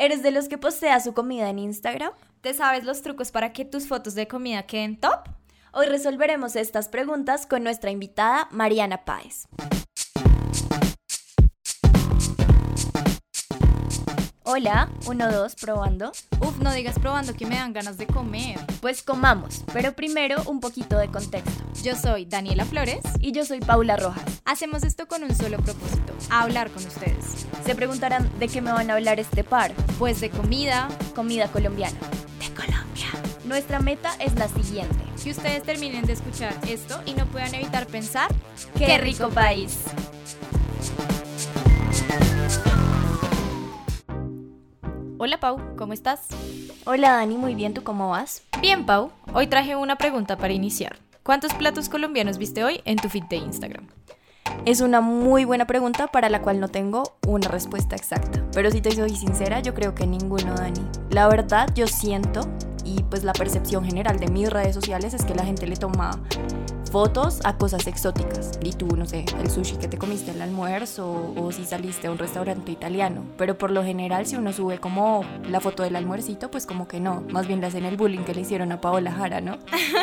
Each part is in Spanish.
¿Eres de los que postea su comida en Instagram? ¿Te sabes los trucos para que tus fotos de comida queden top? Hoy resolveremos estas preguntas con nuestra invitada Mariana Páez. Hola, uno, dos, probando. Uf, no digas probando que me dan ganas de comer. Pues comamos, pero primero un poquito de contexto. Yo soy Daniela Flores y yo soy Paula Rojas. Hacemos esto con un solo propósito, hablar con ustedes. Se preguntarán de qué me van a hablar este par. Pues de comida, comida colombiana. De Colombia. Nuestra meta es la siguiente. Que ustedes terminen de escuchar esto y no puedan evitar pensar, ¡qué, rico país! Hola Pau, ¿cómo estás? Hola Dani, muy bien, ¿tú cómo vas? Bien Pau, hoy traje una pregunta para iniciar. ¿Cuántos platos colombianos viste hoy en tu feed de Instagram? Es una muy buena pregunta para la cual no tengo una respuesta exacta. Pero si te soy sincera, yo creo que ninguno, Dani. La verdad, yo siento, y pues la percepción general de mis redes sociales es que la gente le toma fotos a cosas exóticas. Y tú, no sé, el sushi que te comiste al almuerzo o, si saliste a un restaurante italiano. Pero por lo general, si uno sube como la foto del almuercito, pues como que no. Más bien le hacen el bullying que le hicieron a Paola Jara, ¿no?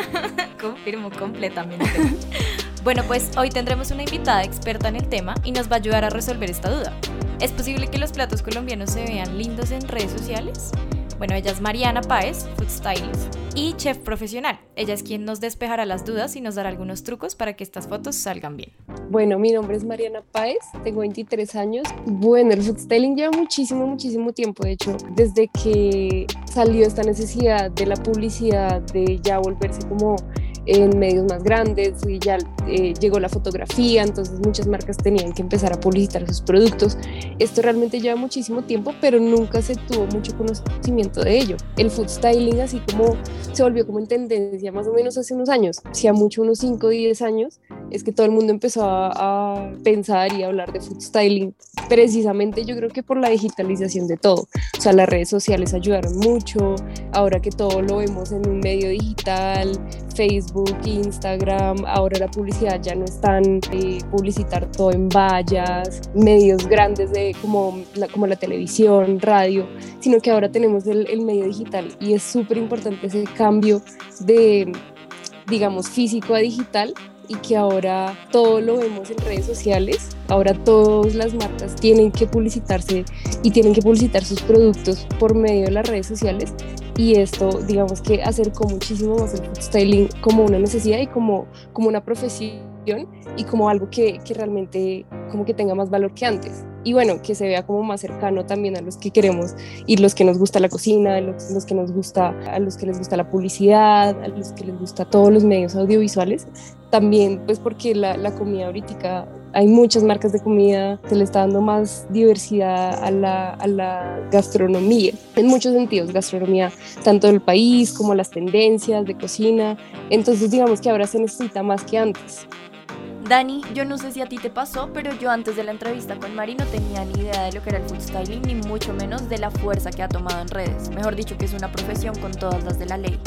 Confirmo completamente. bueno, pues hoy tendremos una invitada experta en el tema y nos va a ayudar a resolver esta duda. ¿Es posible que los platos colombianos se vean lindos en redes sociales? Bueno, ella es Mariana Páez, food stylist y chef profesional. Ella es quien nos despejará las dudas y nos dará algunos trucos para que estas fotos salgan bien. Bueno, mi nombre es Mariana Páez, tengo 23 años. Bueno, el food styling lleva muchísimo, muchísimo tiempo. De hecho, desde que salió esta necesidad de la publicidad, de ya volverse como en medios más grandes y ya eh, llegó la fotografía, entonces muchas marcas tenían que empezar a publicitar sus productos. Esto realmente lleva muchísimo tiempo, pero nunca se tuvo mucho conocimiento de ello. El food styling así como se volvió como en tendencia más o menos hace unos años, si a mucho unos 5 o 10 años, es que todo el mundo empezó a, pensar y a hablar de food styling, precisamente yo creo que por la digitalización de todo. O sea, las redes sociales ayudaron mucho, ahora que todo lo vemos en un medio digital, Facebook, Instagram, ahora la publicidad ya no es tan publicitar todo en vallas, medios grandes de como la, como la televisión, radio, sino que ahora tenemos el, el medio digital. Y es súper importante ese cambio de, digamos, físico a digital y que ahora todo lo vemos en redes sociales, ahora todas las marcas tienen que publicitarse y tienen que publicitar sus productos por medio de las redes sociales. Y esto digamos que acercó muchísimo más el styling como una necesidad y como, como una profesión y como algo que, que realmente como que tenga más valor que antes y bueno, que se vea como más cercano también a los que queremos y los que nos gusta la cocina, los, los, que nos gusta, a los que les gusta la publicidad, a los que les gusta todos los medios audiovisuales. También, pues porque la, la comida ahorita, hay muchas marcas de comida, se le está dando más diversidad a la, a la gastronomía, en muchos sentidos, gastronomía tanto del país como las tendencias de cocina. Entonces digamos que ahora se necesita más que antes. Dani, yo no sé si a ti te pasó, pero yo antes de la entrevista con Mari no tenía ni idea de lo que era el food styling, ni mucho menos de la fuerza que ha tomado en redes. Mejor dicho, que es una profesión con todas las de la ley.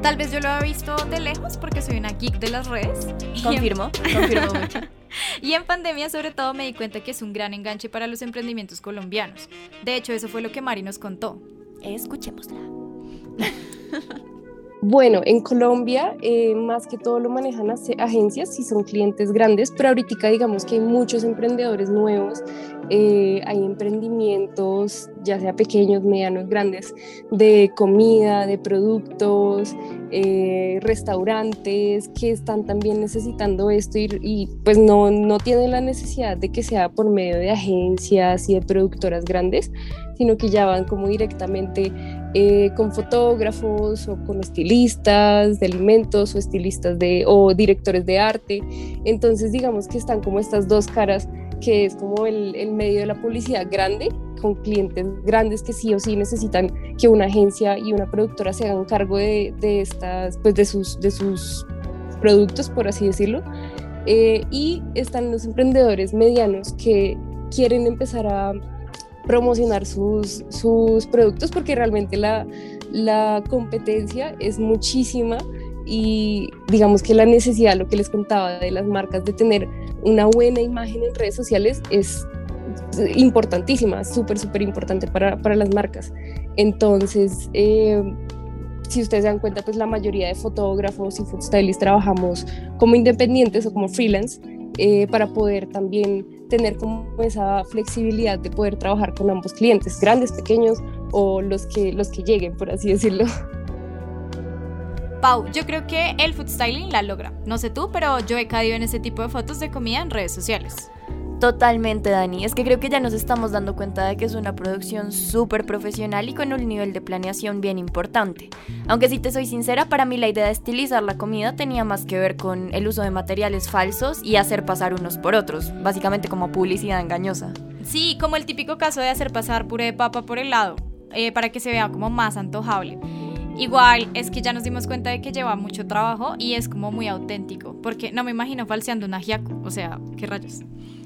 Tal vez yo lo había visto de lejos porque soy una geek de las redes. Confirmo, confirmo mucho. Y en pandemia sobre todo me di cuenta que es un gran enganche para los emprendimientos colombianos. De hecho, eso fue lo que Mari nos contó. Escuchémosla. Bueno, en Colombia eh, más que todo lo manejan agencias si son clientes grandes, pero ahorita digamos que hay muchos emprendedores nuevos, eh, hay emprendimientos ya sea pequeños, medianos, grandes, de comida, de productos, eh, restaurantes que están también necesitando esto y, y, pues no, no tienen la necesidad de que sea por medio de agencias y de productoras grandes, sino que ya van como directamente eh, con fotógrafos o con estilistas de alimentos o estilistas de, o directores de arte. Entonces digamos que están como estas dos caras que es como el, el, medio de la publicidad grande, con clientes grandes que sí o sí necesitan que una agencia y una productora se hagan cargo de, de estas, pues de sus, de sus productos, por así decirlo. Eh, y están los emprendedores medianos que quieren empezar a promocionar sus, sus productos porque realmente la, la competencia es muchísima y digamos que la necesidad, lo que les contaba de las marcas de tener una buena imagen en redes sociales es importantísima, súper, súper importante para, para, las marcas. Entonces, eh, si ustedes se dan cuenta, pues la mayoría de fotógrafos y food stylists trabajamos como independientes o como freelance eh, para poder también tener como esa flexibilidad de poder trabajar con ambos clientes, grandes, pequeños o los que, los que lleguen, por así decirlo. Pau, yo creo que el food styling la logra. No sé tú, pero yo he caído en ese tipo de fotos de comida en redes sociales. Totalmente, Dani. Es que creo que ya nos estamos dando cuenta de que es una producción súper profesional y con un nivel de planeación bien importante. Aunque si te soy sincera, para mí la idea de estilizar la comida tenía más que ver con el uso de materiales falsos y hacer pasar unos por otros, básicamente como publicidad engañosa. Sí, como el típico caso de hacer pasar puré de papa por el lado, eh, para que se vea como más antojable. Igual es que ya nos dimos cuenta de que lleva mucho trabajo y es como muy auténtico, porque no me imagino falseando un ajiaco, o sea, qué rayos.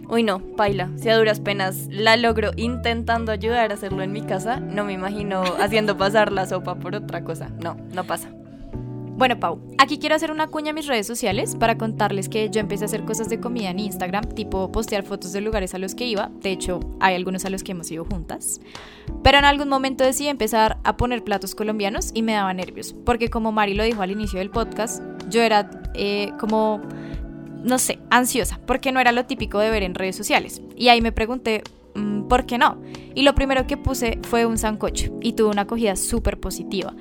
Uy, no, paila. Si a duras penas la logro intentando ayudar a hacerlo en mi casa, no me imagino haciendo pasar la sopa por otra cosa. No, no pasa. Bueno, Pau, aquí quiero hacer una cuña a mis redes sociales para contarles que yo empecé a hacer cosas de comida en Instagram, tipo postear fotos de lugares a los que iba. De hecho, hay algunos a los que hemos ido juntas. Pero en algún momento decidí empezar a poner platos colombianos y me daba nervios, porque como Mari lo dijo al inicio del podcast, yo era eh, como no sé, ansiosa, porque no era lo típico de ver en redes sociales. Y ahí me pregunté, mm, ¿por qué no? Y lo primero que puse fue un sancocho y tuvo una acogida súper positiva.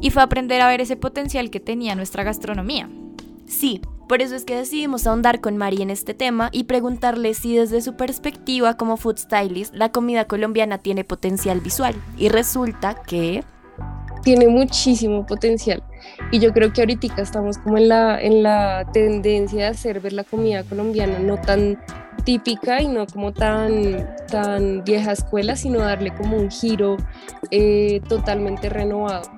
Y fue aprender a ver ese potencial que tenía nuestra gastronomía. Sí, por eso es que decidimos ahondar con Mari en este tema y preguntarle si desde su perspectiva como food stylist la comida colombiana tiene potencial visual. Y resulta que tiene muchísimo potencial. Y yo creo que ahorita estamos como en la, en la tendencia de hacer ver la comida colombiana no tan típica y no como tan, tan vieja escuela, sino darle como un giro eh, totalmente renovado.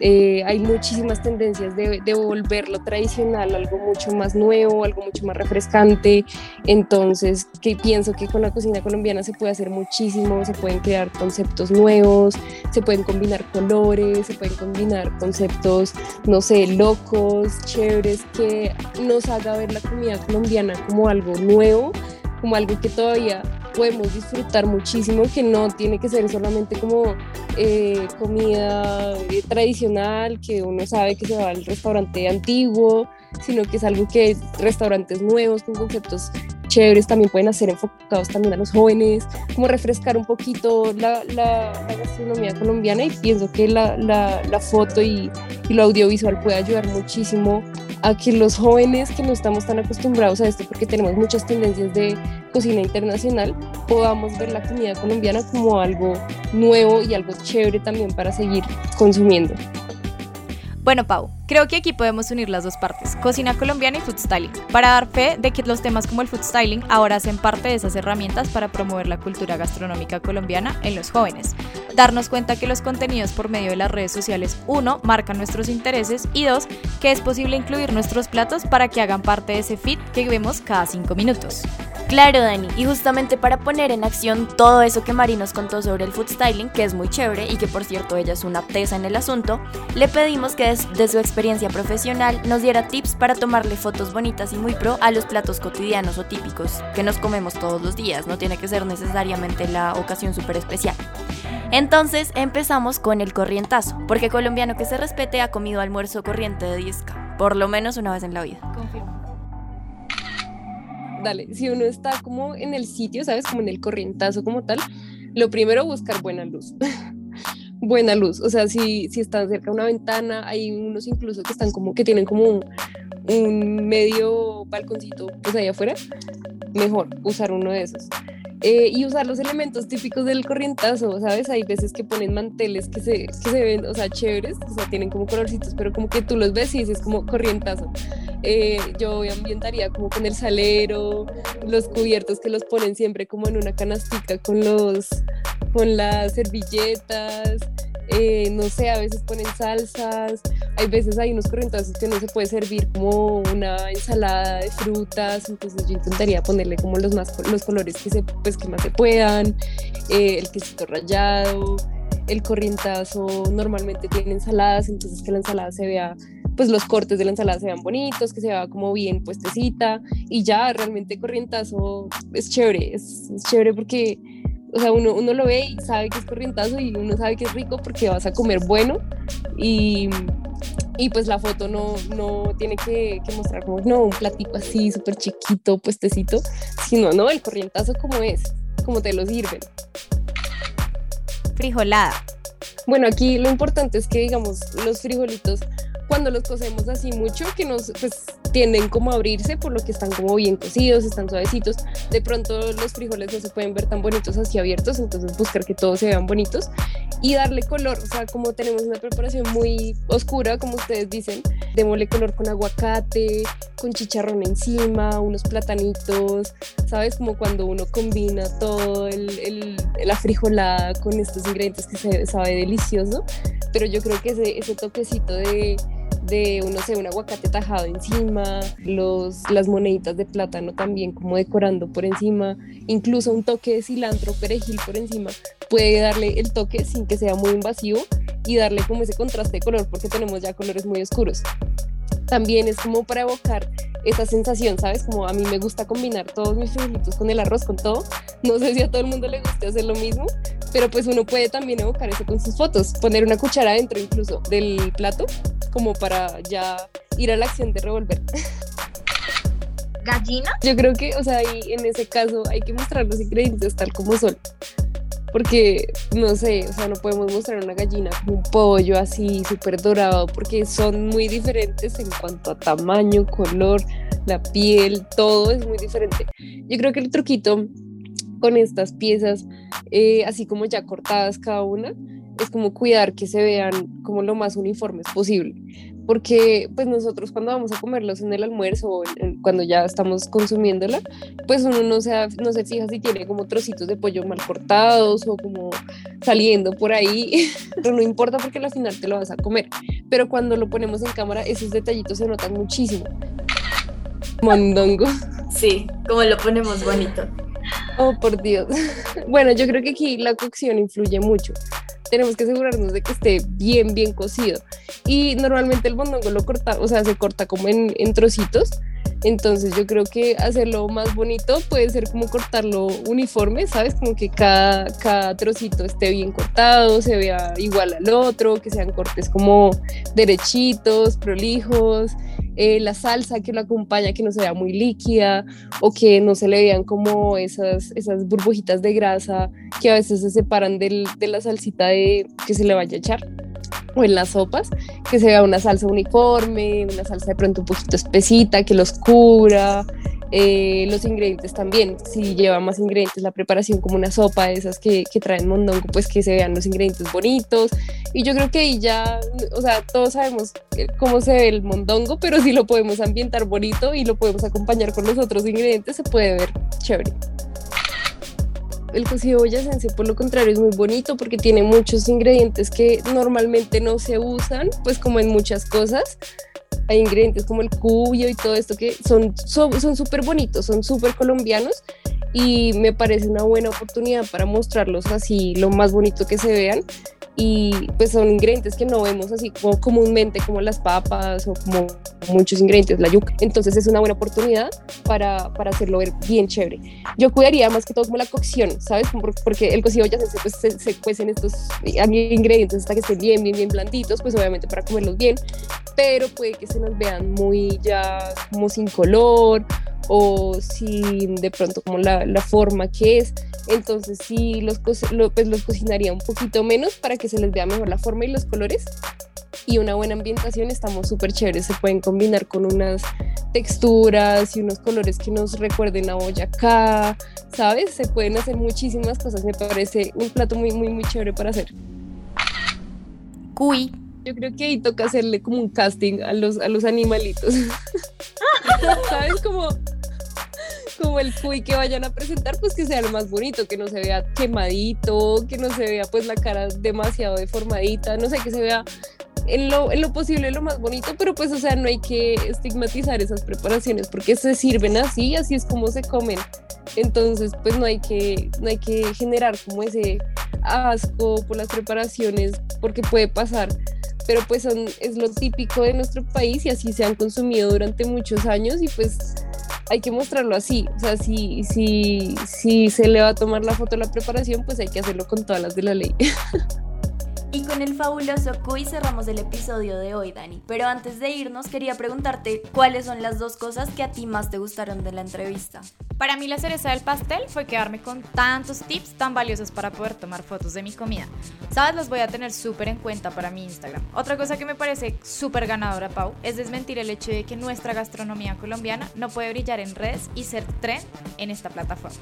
Eh, hay muchísimas tendencias de, de volverlo tradicional, algo mucho más nuevo, algo mucho más refrescante. Entonces, pienso que con la cocina colombiana se puede hacer muchísimo, se pueden crear conceptos nuevos, se pueden combinar colores, se pueden combinar conceptos, no sé, locos, chéveres, que nos haga ver la comida colombiana como algo nuevo, como algo que todavía podemos disfrutar muchísimo, que no tiene que ser solamente como eh, comida eh, tradicional, que uno sabe que se va al restaurante antiguo, sino que es algo que restaurantes nuevos con conceptos chéveres también pueden hacer enfocados también a los jóvenes, como refrescar un poquito la, la, gastronomía colombiana y pienso que la, la foto y, y, lo audiovisual puede ayudar muchísimo a que los jóvenes que no estamos tan acostumbrados a esto porque tenemos muchas tendencias de cocina internacional, podamos ver la comida colombiana como algo nuevo y algo chévere también para seguir consumiendo. Bueno, Pau, creo que aquí podemos unir las dos partes, cocina colombiana y food styling, para dar fe de que los temas como el food styling ahora hacen parte de esas herramientas para promover la cultura gastronómica colombiana en los jóvenes. Darnos cuenta que los contenidos por medio de las redes sociales, uno, marcan nuestros intereses y dos, que es posible incluir nuestros platos para que hagan parte de ese feed que vemos cada cinco minutos. Claro, Dani, y justamente para poner en acción todo eso que Mari nos contó sobre el food styling, que es muy chévere y que por cierto ella es una tesa en el asunto, le pedimos que desde su experiencia profesional nos diera tips para tomarle fotos bonitas y muy pro a los platos cotidianos o típicos que nos comemos todos los días, no tiene que ser necesariamente la ocasión súper especial. Entonces empezamos con el corrientazo, porque colombiano que se respete ha comido almuerzo corriente de disca, por lo menos una vez en la vida. Confirmo dale, si uno está como en el sitio, ¿sabes? Como en el corrientazo como tal, lo primero buscar buena luz. buena luz, o sea, si, si están cerca de una ventana, hay unos incluso que están como, que tienen como un, un medio balconcito pues ahí afuera, mejor usar uno de esos. Eh, y usar los elementos típicos del corrientazo, ¿sabes? Hay veces que ponen manteles que se, que se ven, o sea, chéveres, o sea, tienen como colorcitos, pero como que tú los ves y dices como corrientazo. Eh, yo ambientaría como con el salero, los cubiertos que los ponen siempre como en una canastica con los, con las servilletas, eh, no sé, a veces ponen salsas, hay veces hay unos corrientazos que no se puede servir como una ensalada de frutas, entonces yo intentaría ponerle como los, más, los colores que, se, pues, que más se puedan, eh, el quesito rallado, el corrientazo normalmente tiene ensaladas, entonces que la ensalada se vea pues los cortes de la ensalada sean bonitos, que se vea como bien puestecita. Y ya realmente corrientazo es chévere, es, chévere porque o sea, uno, uno lo ve y sabe que es corrientazo y uno sabe que es rico porque vas a comer bueno y, y pues la foto no, no tiene que, que mostrar como, no, un platico así súper chiquito, puestecito, sino, no, el corrientazo como es, como te lo sirven. Frijolada. Bueno, aquí lo importante es que, digamos, los frijolitos cuando los cocemos así mucho, que nos pues tienden como a abrirse por lo que están como bien cocidos, están suavecitos. De pronto los frijoles no se pueden ver tan bonitos así abiertos, entonces buscar que todos se vean bonitos y darle color. O sea, como tenemos una preparación muy oscura, como ustedes dicen, démosle color con aguacate, con chicharrón encima, unos platanitos, ¿sabes? Como cuando uno combina todo el, el, la frijolada con estos ingredientes que se sabe delicioso. Pero yo creo que ese, ese toquecito de de, no sé, un aguacate tajado encima, los, las moneditas de plátano también como decorando por encima, incluso un toque de cilantro, perejil por encima, puede darle el toque sin que sea muy invasivo y darle como ese contraste de color porque tenemos ya colores muy oscuros. También es como para evocar esa sensación, ¿sabes? Como a mí me gusta combinar todos mis frijolitos con el arroz, con todo. No sé si a todo el mundo le guste hacer lo mismo, pero pues uno puede también evocar eso con sus fotos, poner una cuchara dentro incluso del plato, como para ya ir a la acción de revolver. ¿Gallina? Yo creo que, o sea, ahí, en ese caso hay que mostrar los ingredientes tal como son. Porque, no sé, o sea, no podemos mostrar una gallina como un pollo así súper dorado, porque son muy diferentes en cuanto a tamaño, color, la piel, todo es muy diferente. Yo creo que el truquito con estas piezas, eh, así como ya cortadas cada una, es como cuidar que se vean como lo más uniformes posible. Porque pues nosotros cuando vamos a comerlos en el almuerzo o cuando ya estamos consumiéndola, pues uno no se, no se fija si tiene como trocitos de pollo mal cortados o como saliendo por ahí, pero no importa porque al final te lo vas a comer. Pero cuando lo ponemos en cámara, esos detallitos se notan muchísimo. Mondongo. Sí, como lo ponemos bonito. Oh, por Dios. Bueno, yo creo que aquí la cocción influye mucho. Tenemos que asegurarnos de que esté bien, bien cocido. Y normalmente el mondongo lo corta, o sea, se corta como en, en trocitos. Entonces yo creo que hacerlo más bonito puede ser como cortarlo uniforme, ¿sabes? Como que cada, cada trocito esté bien cortado, se vea igual al otro, que sean cortes como derechitos, prolijos eh, la salsa que lo acompaña que no se vea muy líquida o que no se le vean como esas, esas burbujitas de grasa que a veces se separan del, de la salsita de, que se le vaya a echar o en las sopas, que se vea una salsa uniforme, una salsa de pronto un poquito espesita, que los cubra, eh, los ingredientes también, si lleva más ingredientes, la preparación como una sopa de esas que, que traen mondongo, pues que se vean los ingredientes bonitos. Y yo creo que ahí ya, o sea, todos sabemos cómo se ve el mondongo, pero si lo podemos ambientar bonito y lo podemos acompañar con los otros ingredientes, se puede ver chévere. El cocido boyacense, por lo contrario, es muy bonito porque tiene muchos ingredientes que normalmente no se usan, pues como en muchas cosas. Hay ingredientes como el cubio y todo esto que son son súper bonitos, son súper colombianos y me parece una buena oportunidad para mostrarlos así lo más bonito que se vean y pues son ingredientes que no vemos así como comúnmente como las papas o como muchos ingredientes, la yuca. Entonces es una buena oportunidad para, para hacerlo ver bien chévere. Yo cuidaría más que todo como la cocción, ¿sabes? Porque el cocido ya se, pues, se, se cuecen estos ingredientes hasta que estén bien, bien, bien blanditos, pues obviamente para comerlos bien, pero puede que se nos vean muy ya como sin color o sin de pronto como la, la forma que es. Entonces sí, los, pues los cocinaría un poquito menos para que se les vea mejor la forma y los colores. Y una buena ambientación, estamos súper chéveres, se pueden combinar con unas texturas y unos colores que nos recuerden a Boyacá, ¿sabes? Se pueden hacer muchísimas cosas, me parece un plato muy, muy, muy chévere para hacer. Cuy. Yo creo que ahí toca hacerle como un casting a los, a los animalitos. ¿Sabes? Como como el cuy que vayan a presentar, pues que sea lo más bonito, que no se vea quemadito, que no se vea pues la cara demasiado deformadita, no sé, que se vea en lo, en lo posible lo más bonito, pero pues o sea, no hay que estigmatizar esas preparaciones porque se sirven así, así es como se comen. Entonces, pues no hay que, no hay que generar como ese asco por las preparaciones, porque puede pasar pero pues son, es lo típico de nuestro país y así se han consumido durante muchos años y pues hay que mostrarlo así. O sea, si, si, si se le va a tomar la foto a la preparación, pues hay que hacerlo con todas las de la ley. Y con el fabuloso quiz cerramos el episodio de hoy, Dani. Pero antes de irnos, quería preguntarte cuáles son las dos cosas que a ti más te gustaron de la entrevista. Para mí la cereza del pastel fue quedarme con tantos tips tan valiosos para poder tomar fotos de mi comida. Sabes, los voy a tener súper en cuenta para mi Instagram. Otra cosa que me parece súper ganadora, Pau, es desmentir el hecho de que nuestra gastronomía colombiana no puede brillar en redes y ser trend en esta plataforma.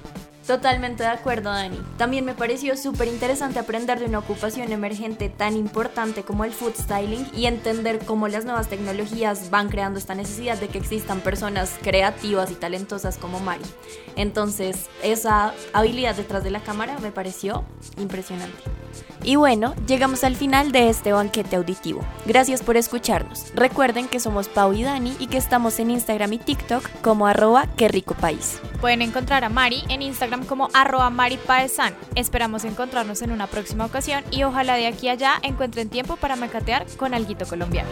Totalmente de acuerdo, Dani. También me pareció súper interesante aprender de una ocupación emergente tan importante como el food styling y entender cómo las nuevas tecnologías van creando esta necesidad de que existan personas creativas y talentosas como Mari. Entonces, esa habilidad detrás de la cámara me pareció impresionante. Y bueno, llegamos al final de este banquete auditivo. Gracias por escucharnos. Recuerden que somos Pau y Dani y que estamos en Instagram y TikTok como arroba qué rico país. Pueden encontrar a Mari en Instagram como arroba maripaesan. Esperamos encontrarnos en una próxima ocasión y ojalá de aquí allá encuentren tiempo para mecatear con alguito colombiano.